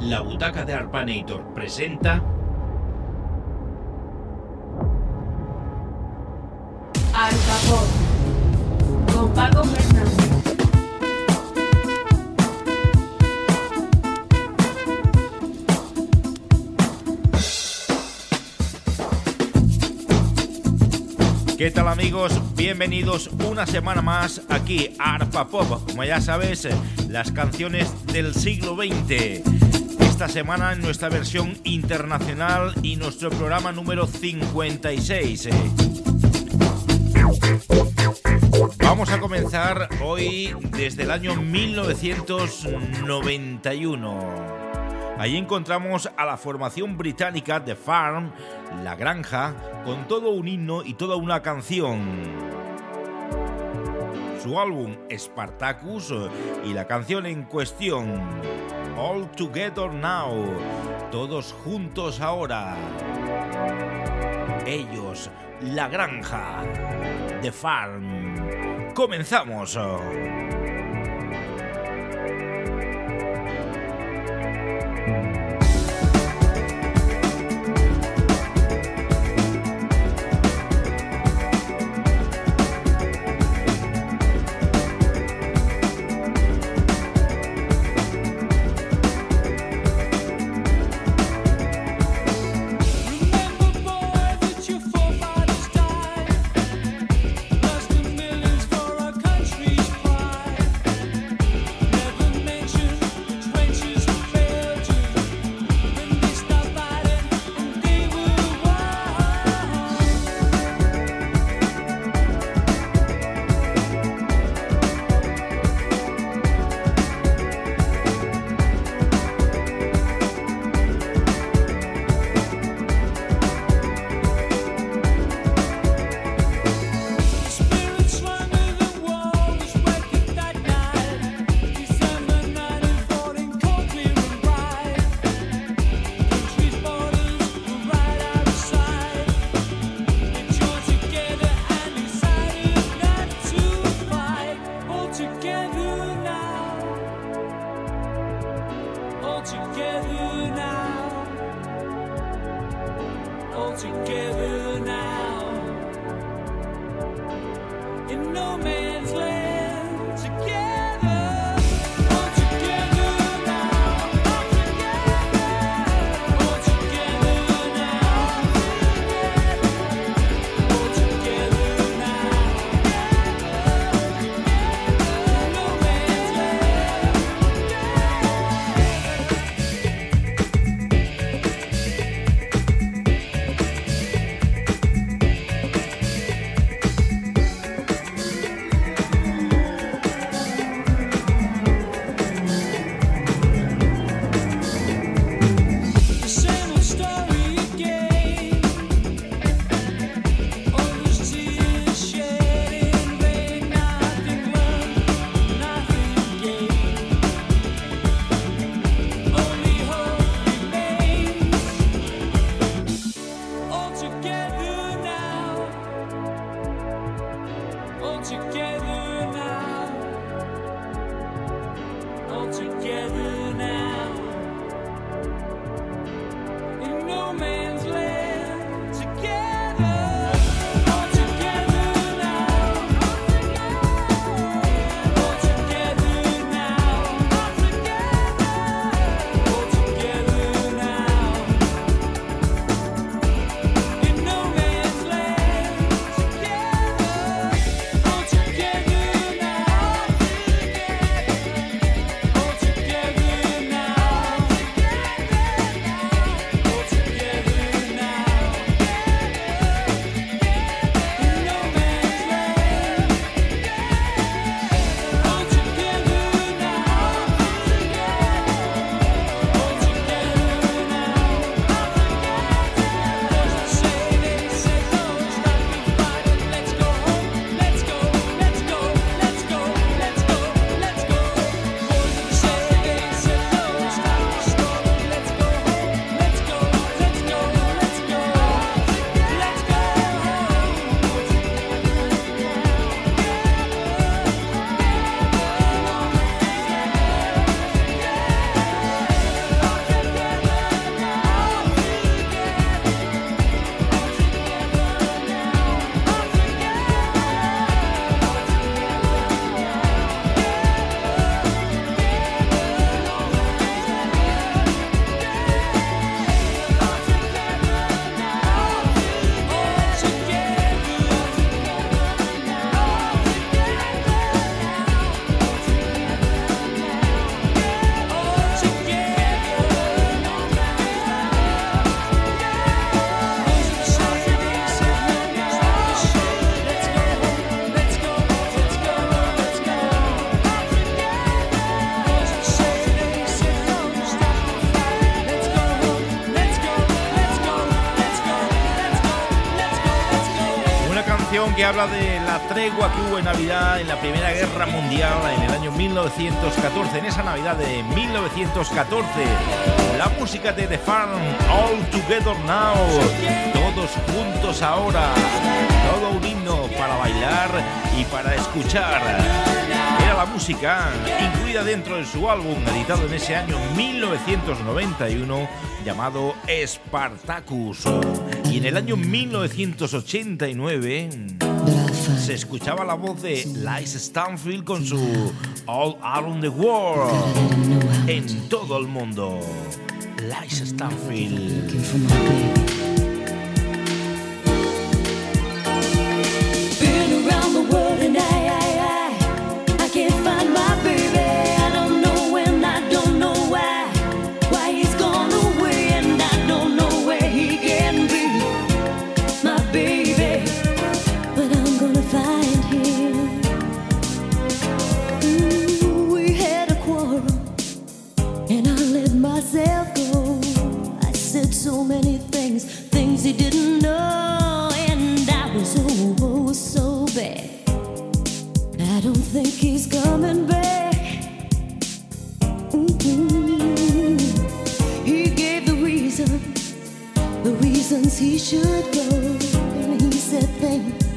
La Butaca de Arpanator presenta Alfapod con Paco Fernández. ¿Qué tal amigos? Bienvenidos una semana más aquí a Arpa Pop. Como ya sabes, las canciones del siglo XX. Esta semana en nuestra versión internacional y nuestro programa número 56. Vamos a comenzar hoy desde el año 1991. Allí encontramos a la formación británica The Farm, La Granja, con todo un himno y toda una canción. Su álbum Spartacus y la canción en cuestión All Together Now, todos juntos ahora. Ellos, La Granja, The Farm. Comenzamos. Que habla de la tregua que hubo en Navidad en la Primera Guerra Mundial en el año 1914, en esa Navidad de 1914. La música de The Farm, All Together Now, todos juntos ahora, todo un himno para bailar y para escuchar. La música incluida dentro de su álbum, editado en ese año 1991, llamado Spartacus. Y en el año 1989 se escuchaba la voz de Lice Stanfield con su All Around the World en todo el mundo. Lice Stanfield. he should go. And he said, Thanks.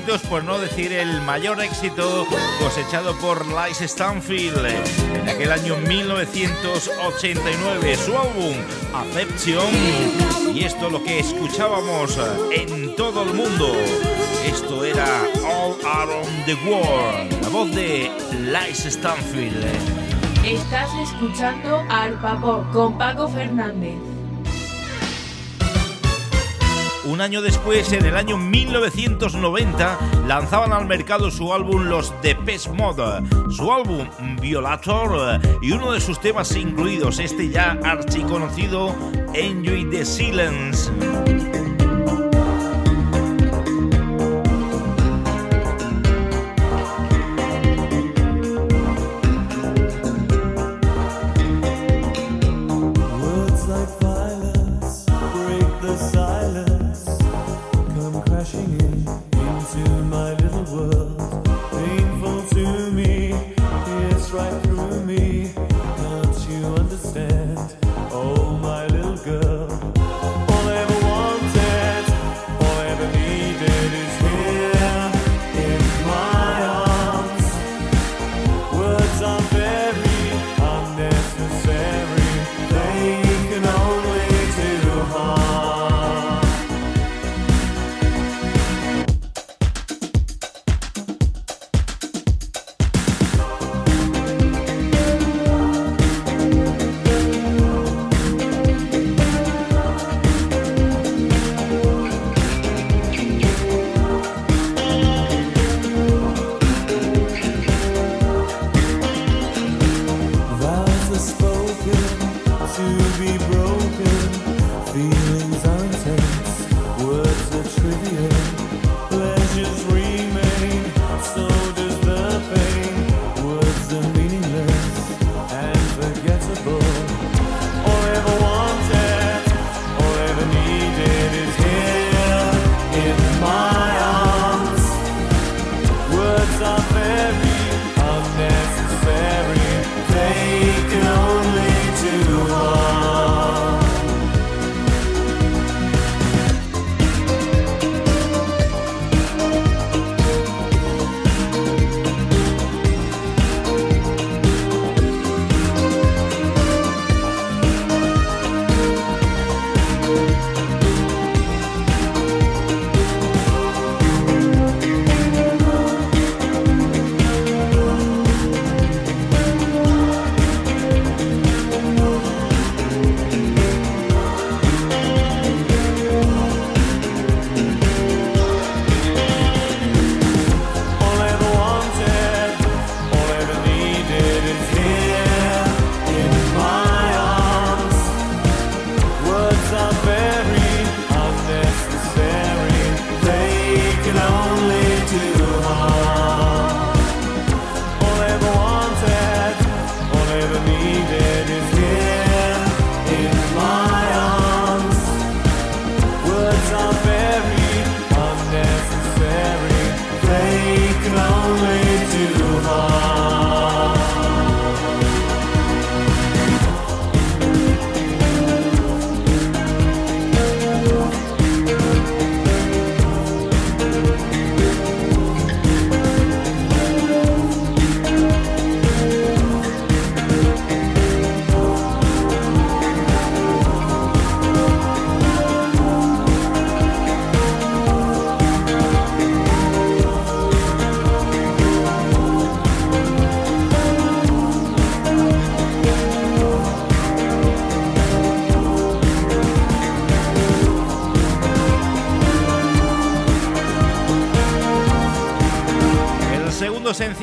Por no decir el mayor éxito cosechado por Lice Stanfield en aquel año 1989, su álbum Affection. Y esto lo que escuchábamos en todo el mundo. Esto era All Around the World, la voz de Lice Stanfield. Estás escuchando al Papo con Paco Fernández. Un año después, en el año 1990, lanzaban al mercado su álbum Los Depeche Mode, su álbum Violator y uno de sus temas incluidos, este ya archiconocido Enjoy the Silence.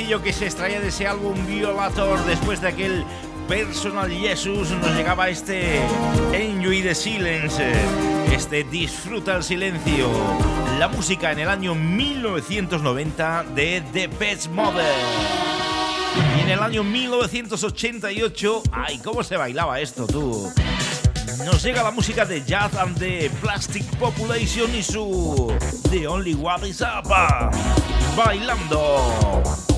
Sencillo que se extraía de ese álbum Violator después de aquel Personal Jesus nos llegaba este Enjoy the Silence, este Disfruta el silencio, la música en el año 1990 de The Pets Mother. Y en el año 1988, ay, cómo se bailaba esto tú. Nos llega la música de Jazz and the Plastic Population y su The Only One Is Up. Bailando.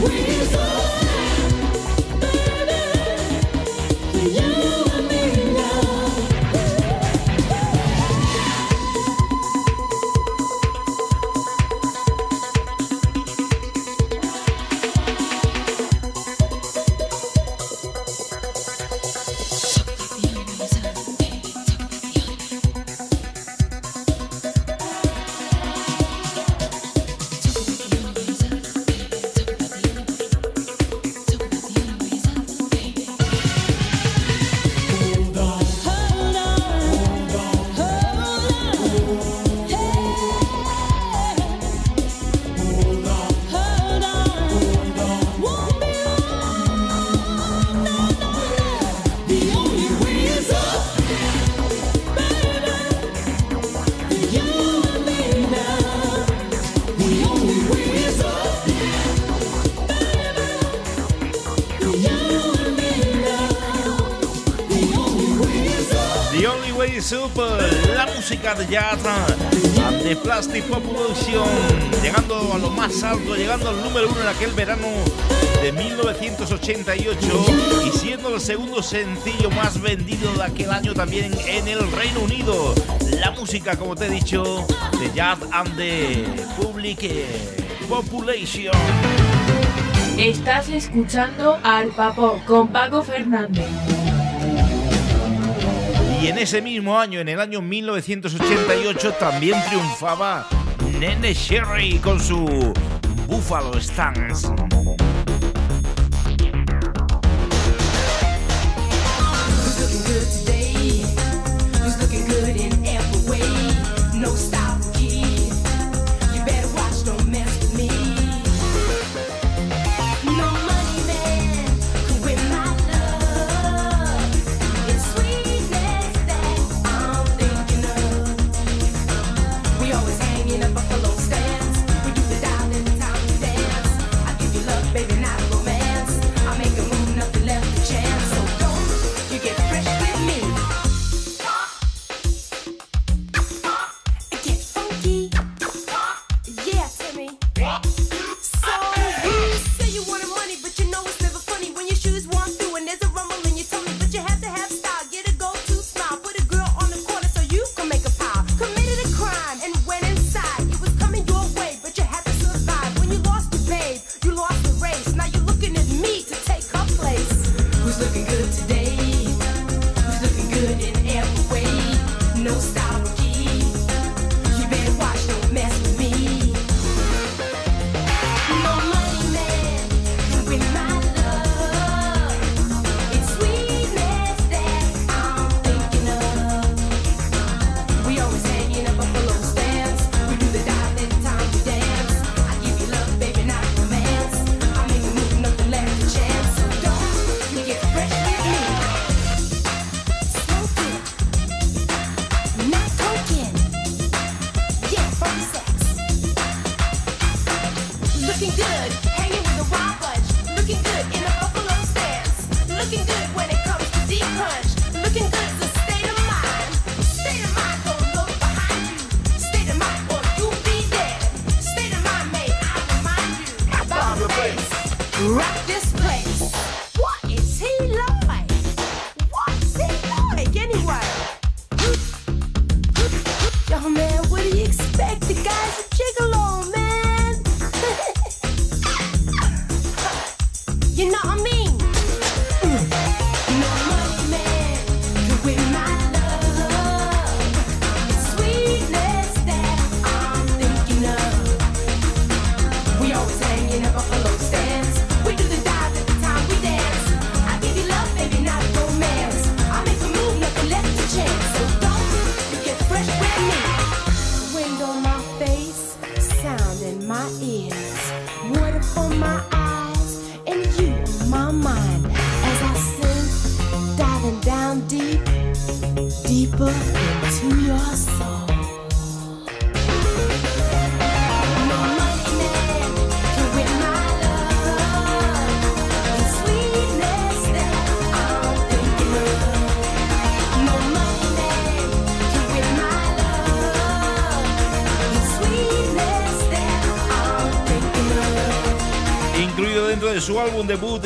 We saw. Música de Plastic Population, llegando a lo más alto, llegando al número uno en aquel verano de 1988 y siendo el segundo sencillo más vendido de aquel año también en el Reino Unido. La música, como te he dicho, de Jazz and the Public Population. Estás escuchando al Papo con Paco Fernández. En ese mismo año, en el año 1988, también triunfaba Nene Sherry con su Buffalo Stance.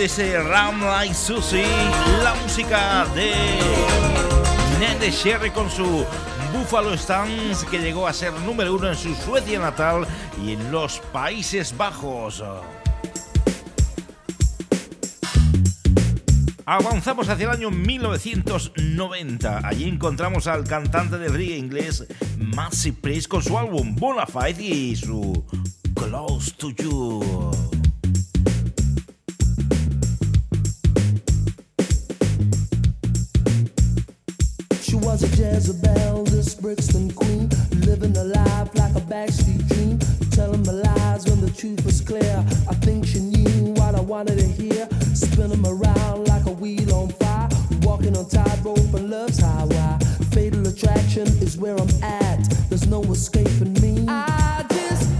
Ese Ram Like Susie, la música de Nene Sherry con su Buffalo Stance, que llegó a ser número uno en su Suecia natal y en los Países Bajos. Avanzamos hacia el año 1990. Allí encontramos al cantante de reggae inglés Massive Priest con su álbum Bonafide y su Close to You. Hear, spinning around like a wheel on fire, walking on tightrope and love's highway. Fatal attraction is where I'm at. There's no escaping me. I just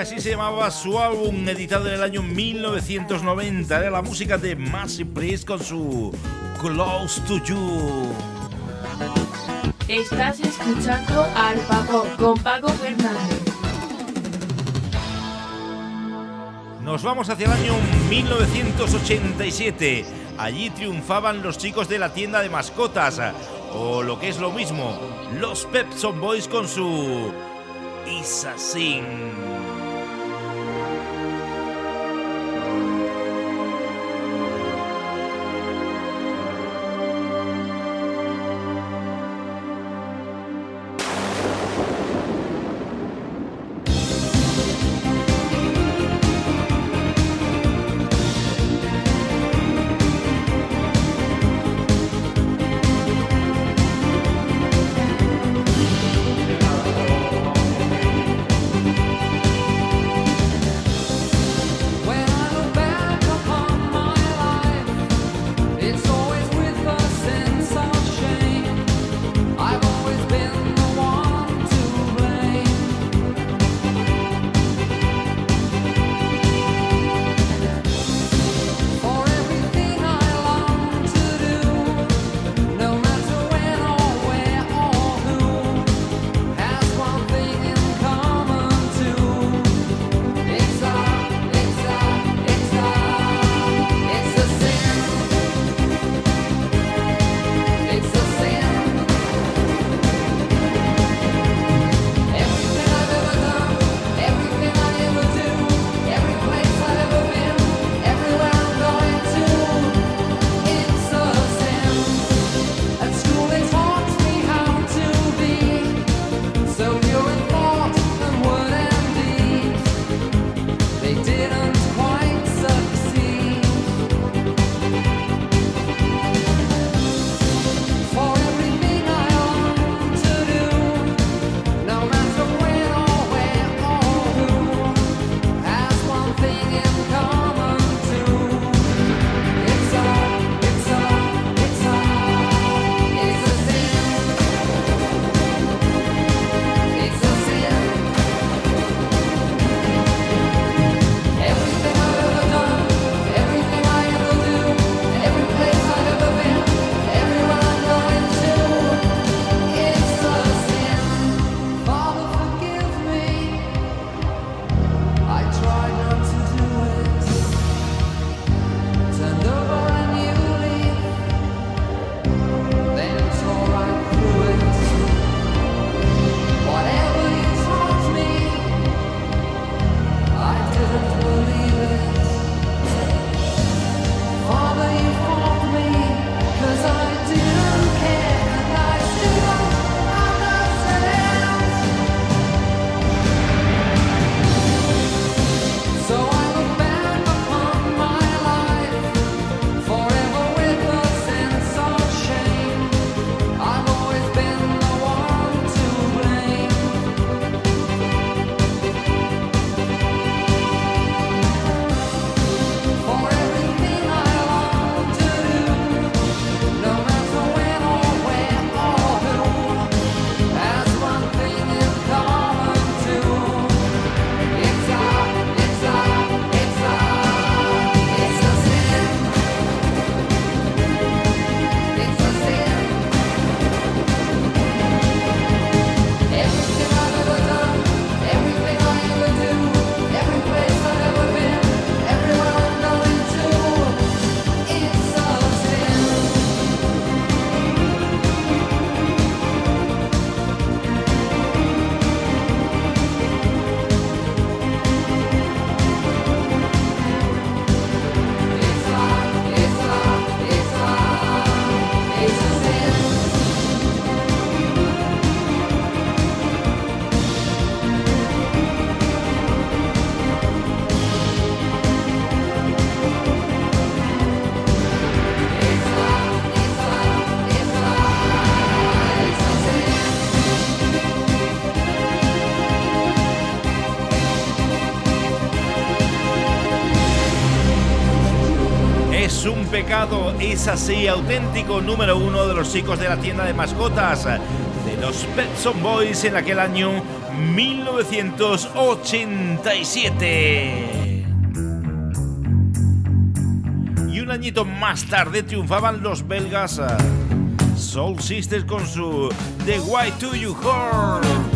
así se llamaba su álbum editado en el año 1990. Era la música de Massive Priest con su Close to You. Estás escuchando al Paco con Paco Fernández. Nos vamos hacia el año 1987. Allí triunfaban los chicos de la tienda de mascotas, o lo que es lo mismo, los Pepson Boys con su Isa es es así, auténtico número uno de los chicos de la tienda de mascotas de los Petson Boys en aquel año 1987. Y un añito más tarde triunfaban los belgas Soul Sisters con su The Why To You Heart.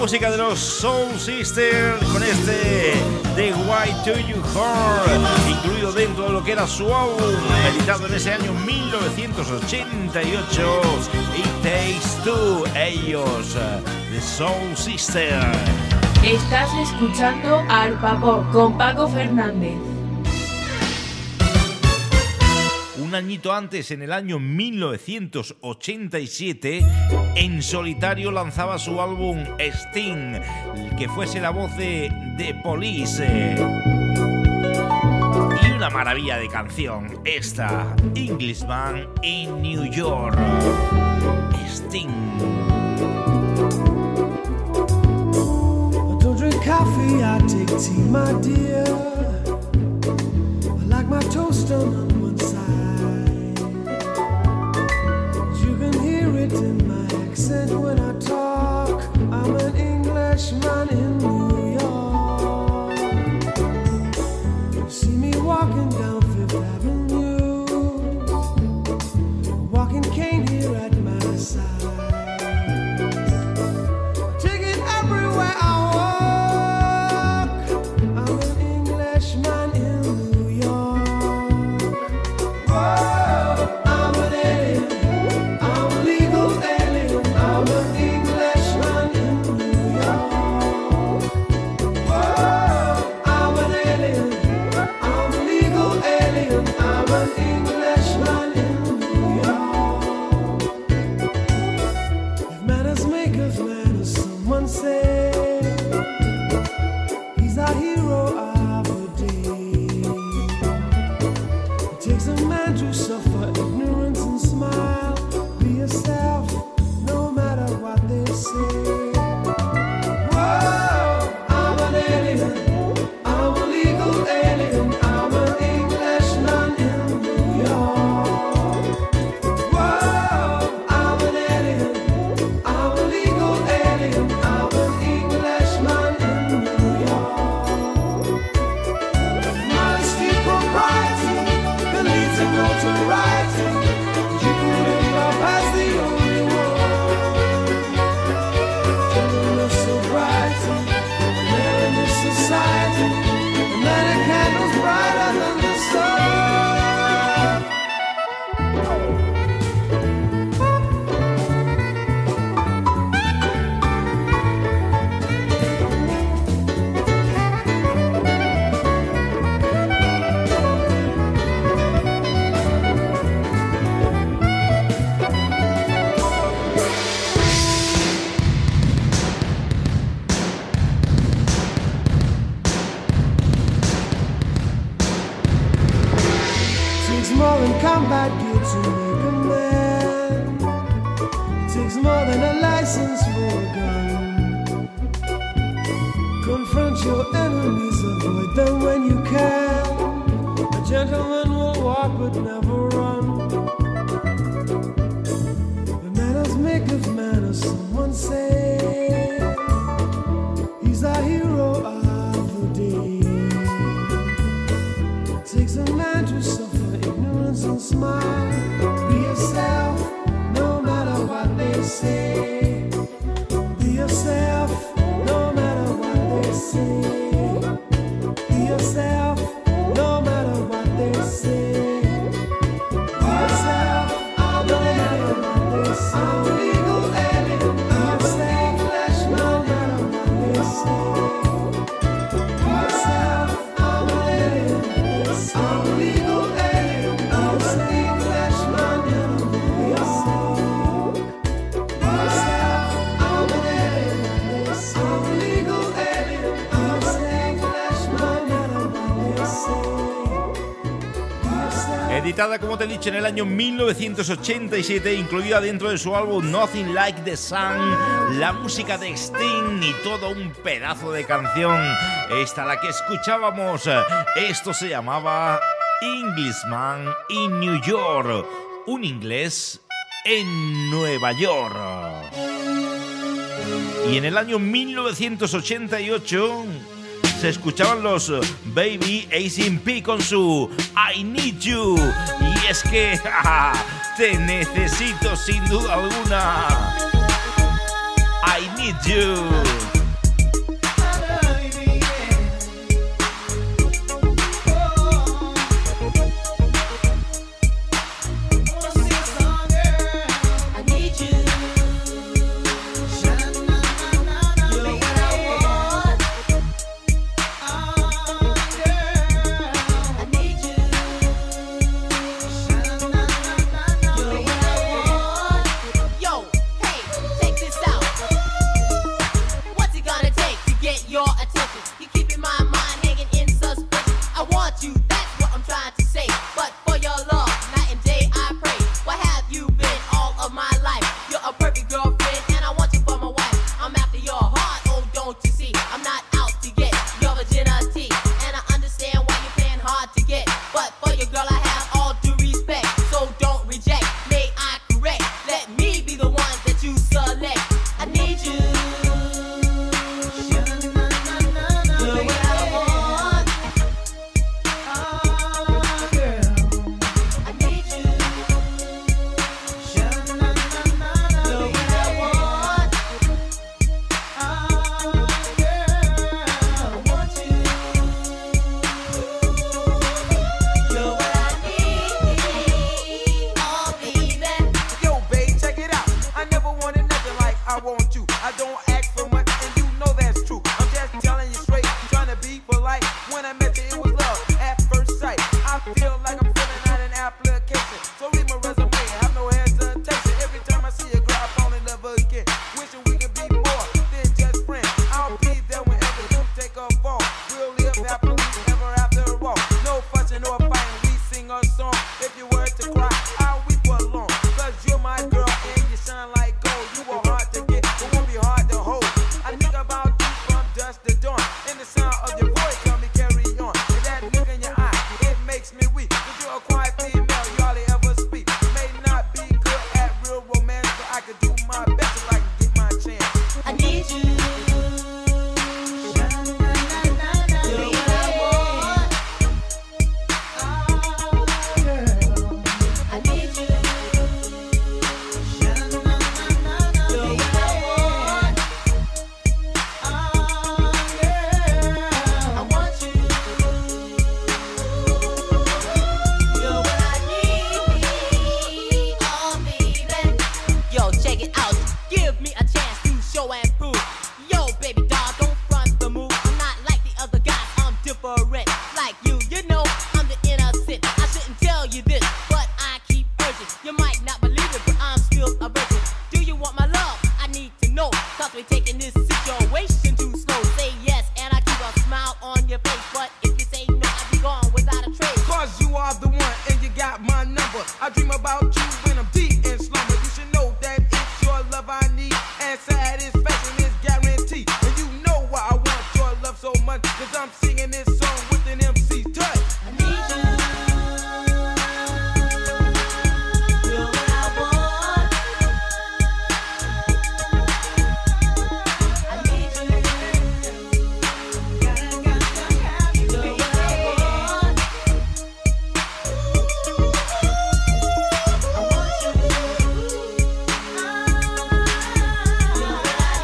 Música de los Soul Sisters con este The Why To You Heart, incluido dentro de lo que era su álbum, editado en ese año 1988, It Takes Two, ellos, The Soul Sisters. Estás escuchando al Pop con Paco Fernández. Un añito antes, en el año 1987, en solitario lanzaba su álbum Sting, que fuese la voz de The Police. Y una maravilla de canción, esta, Englishman in New York. Sting. my dear. Like my toast when I como te he dicho, en el año 1987, incluida dentro de su álbum Nothing Like the Sun, la música de Sting y todo un pedazo de canción. Esta la que escuchábamos, esto se llamaba Englishman in New York, un inglés en Nueva York. Y en el año 1988 se escuchaban los Baby ACP con su I Need You. Y es que te necesito sin duda alguna. I Need You.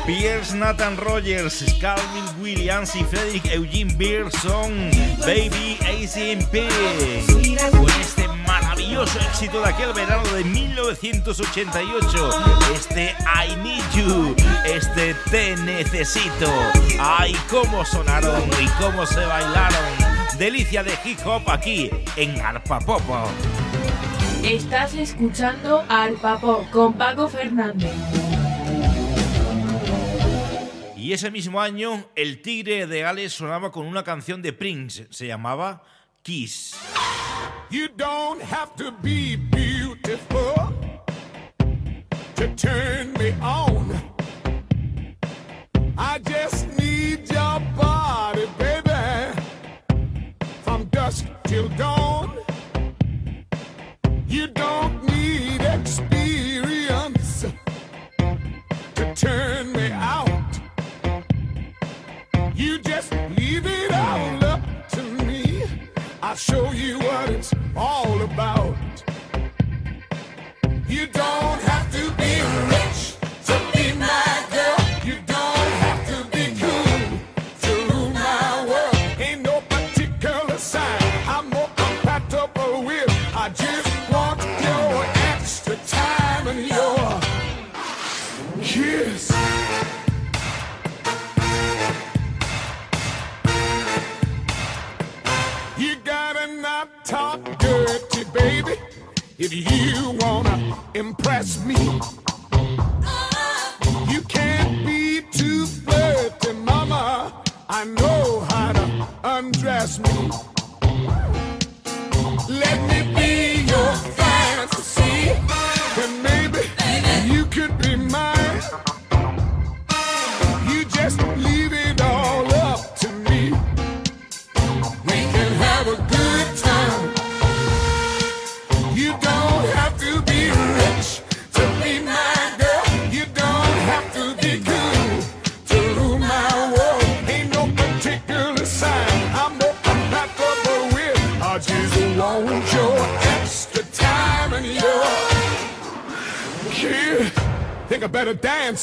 Pierce Nathan Rogers, Calvin Williams y Frederick Eugene Pearson, Baby ACMP. Con este maravilloso éxito de aquel verano de 1988. Este I Need You, este Te Necesito. Ay, cómo sonaron y cómo se bailaron. Delicia de hip hop aquí en Arpa Popo. Estás escuchando Arpa Pop con Paco Fernández. Y ese mismo año, el Tigre de Gales sonaba con una canción de Prince. Se llamaba Kiss. You don't have to be beautiful to turn me on. I just need your body, baby, from dusk till dawn. You don't need experience to turn I'll show you what it's all about. You don't have to be talk dirty, baby, if you wanna impress me. You can't be too flirty, mama. I know how to undress me. Let me be your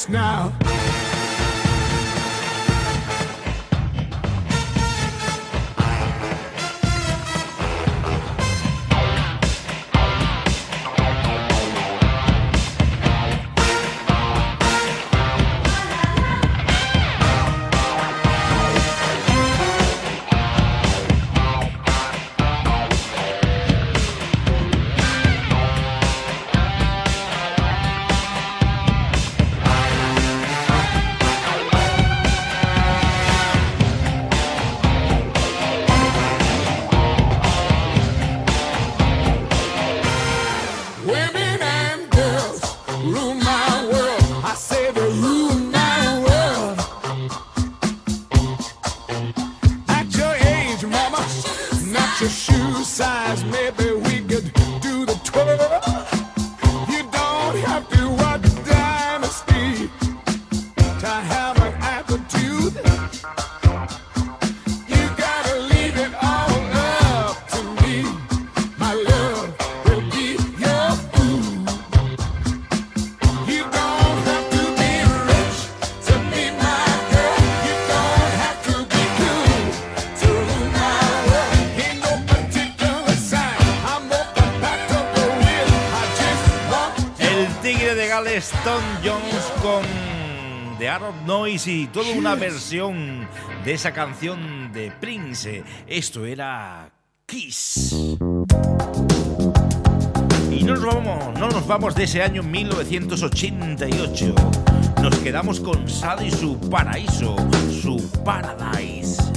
now. Tom Jones con The Art of Noise y toda una versión de esa canción de Prince. Esto era Kiss. Y no nos vamos, no nos vamos de ese año 1988. Nos quedamos con Sado y su paraíso, su paradise.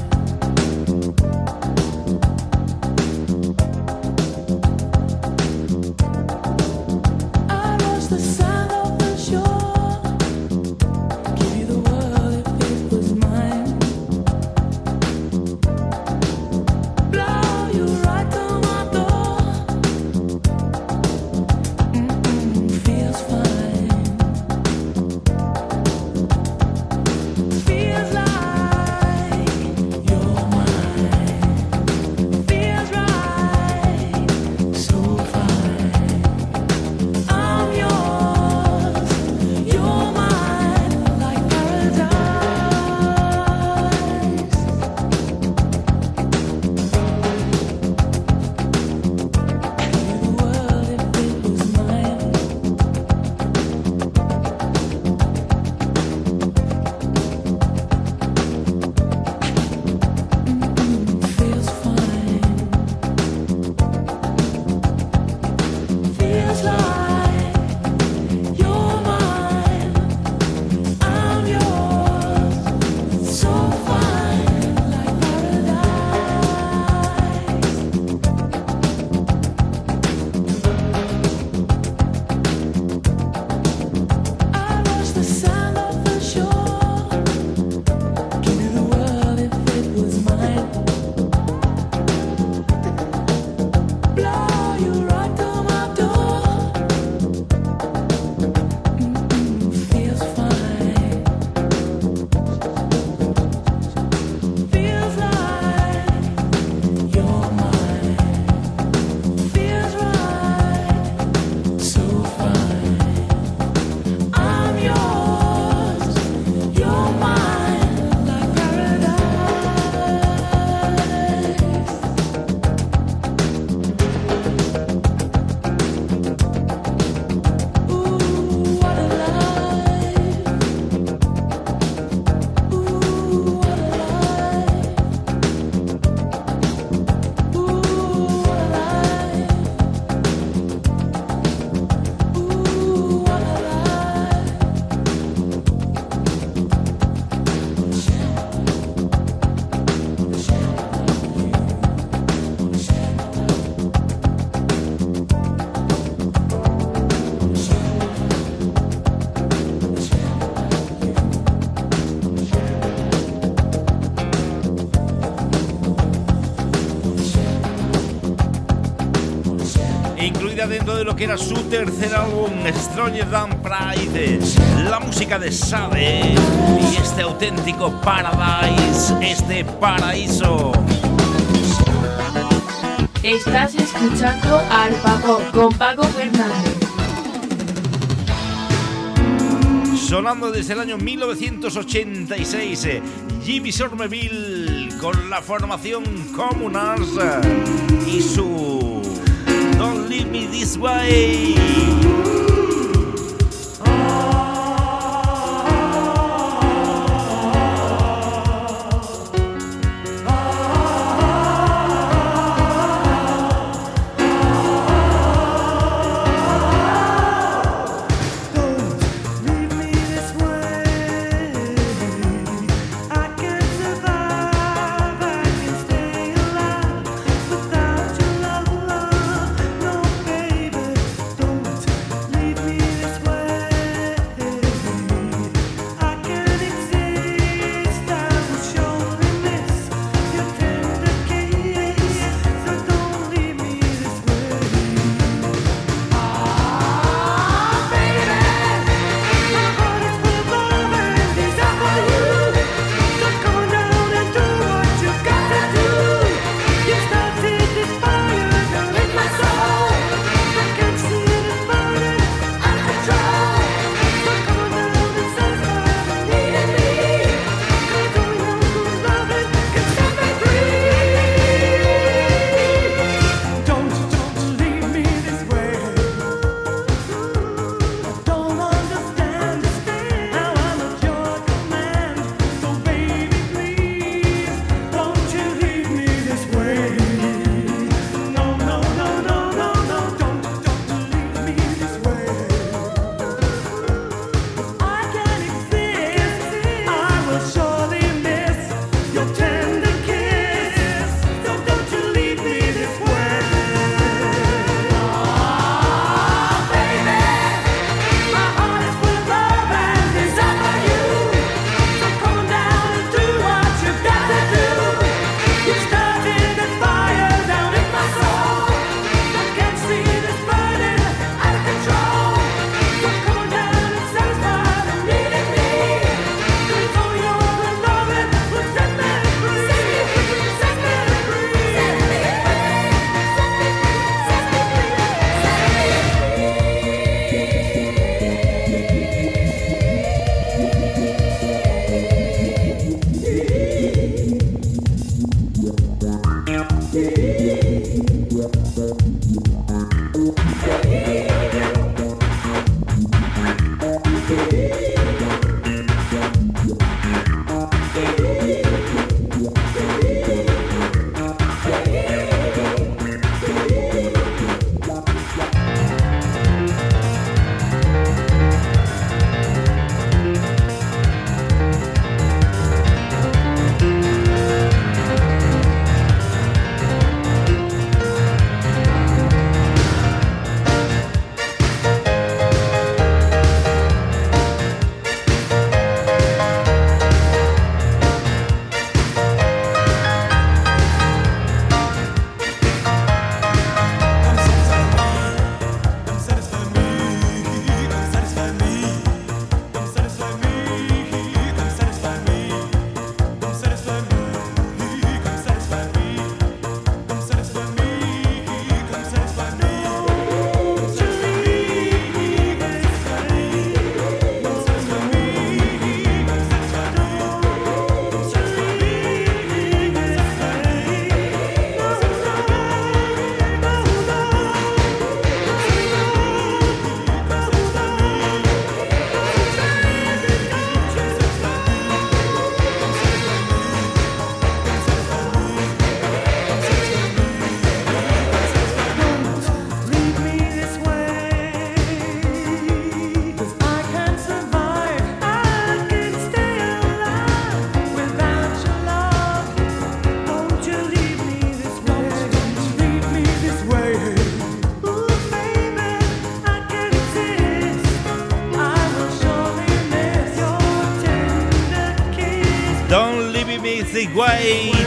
De lo que era su tercer álbum, Stronger Than Pride, la música de Sade y este auténtico Paradise, este paraíso. Estás escuchando Arpa Pop con Paco Fernández. Sonando desde el año 1986, Jimmy Sormeville con la formación Comunars y su Leave Me This Way.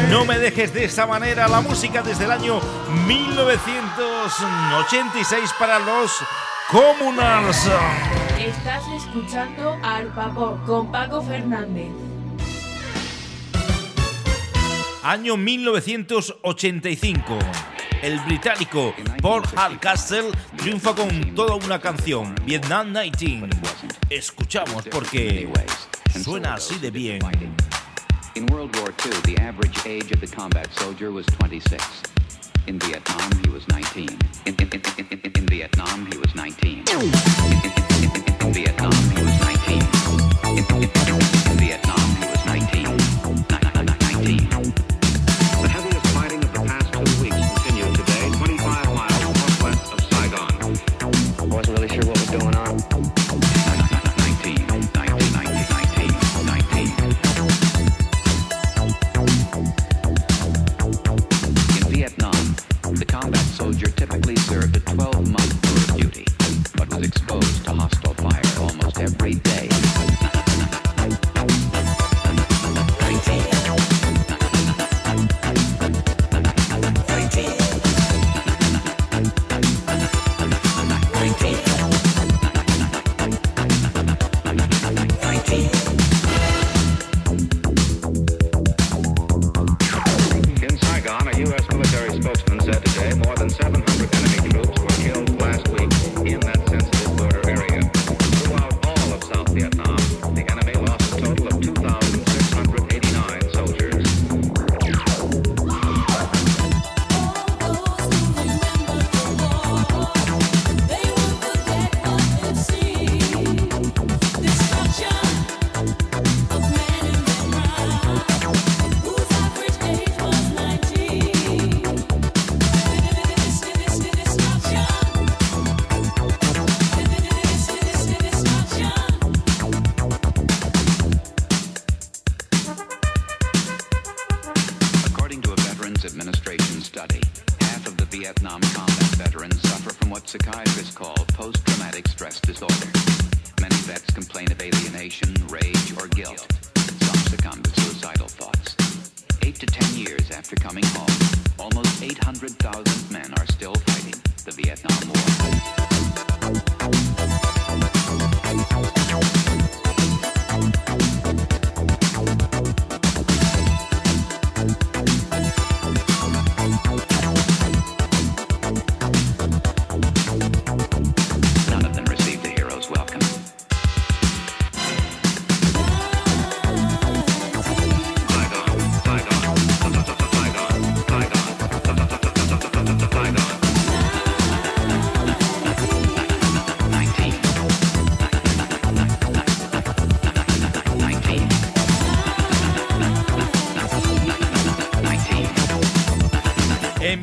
No me dejes de esa manera la música desde el año 1986 para los Comunals. Estás escuchando Pop con Paco Fernández. Año 1985. El británico Paul Hardcastle triunfa con toda una canción, Vietnam 19. Escuchamos porque suena así de bien. In World War II, the average age of the combat soldier was 26. In Vietnam, he was 19. In, in, in, in, Vietnam, he was 19. In, in, in, in Vietnam,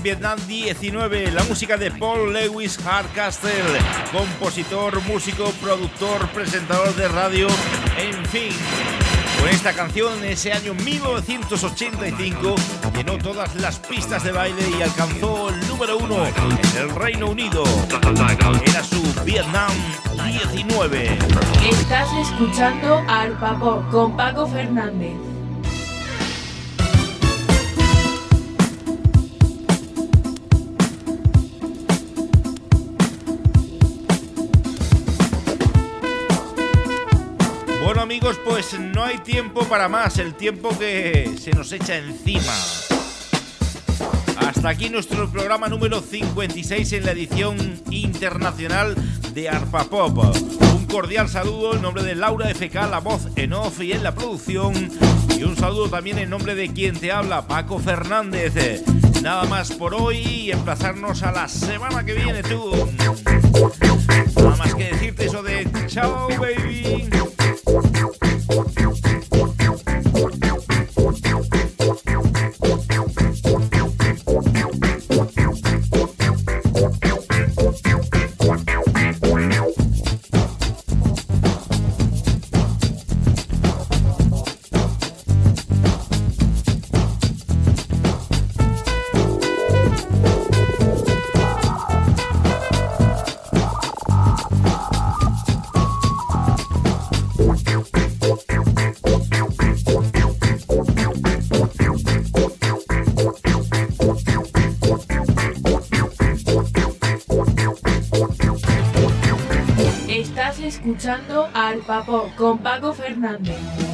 Vietnam 19, la música de Paul Lewis Hardcastle, compositor, músico, productor, presentador de radio, en fin. Con esta canción ese año 1985 llenó todas las pistas de baile y alcanzó el número uno en el Reino Unido. Era su Vietnam 19. Estás escuchando Arpa Pop con Paco Fernández. Amigos, pues no hay tiempo para más, el tiempo que se nos echa encima. Hasta aquí nuestro programa número 56 en la edición internacional de Arpa Pop. Un cordial saludo en nombre de Laura FK, la voz en off y en la producción. Y un saludo también en nombre de quien te habla, Paco Fernández. Nada más por hoy y emplazarnos a la semana que viene tú. Nada más que decirte eso de chao baby. Thank you. Arpa Pop con Paco Fernández.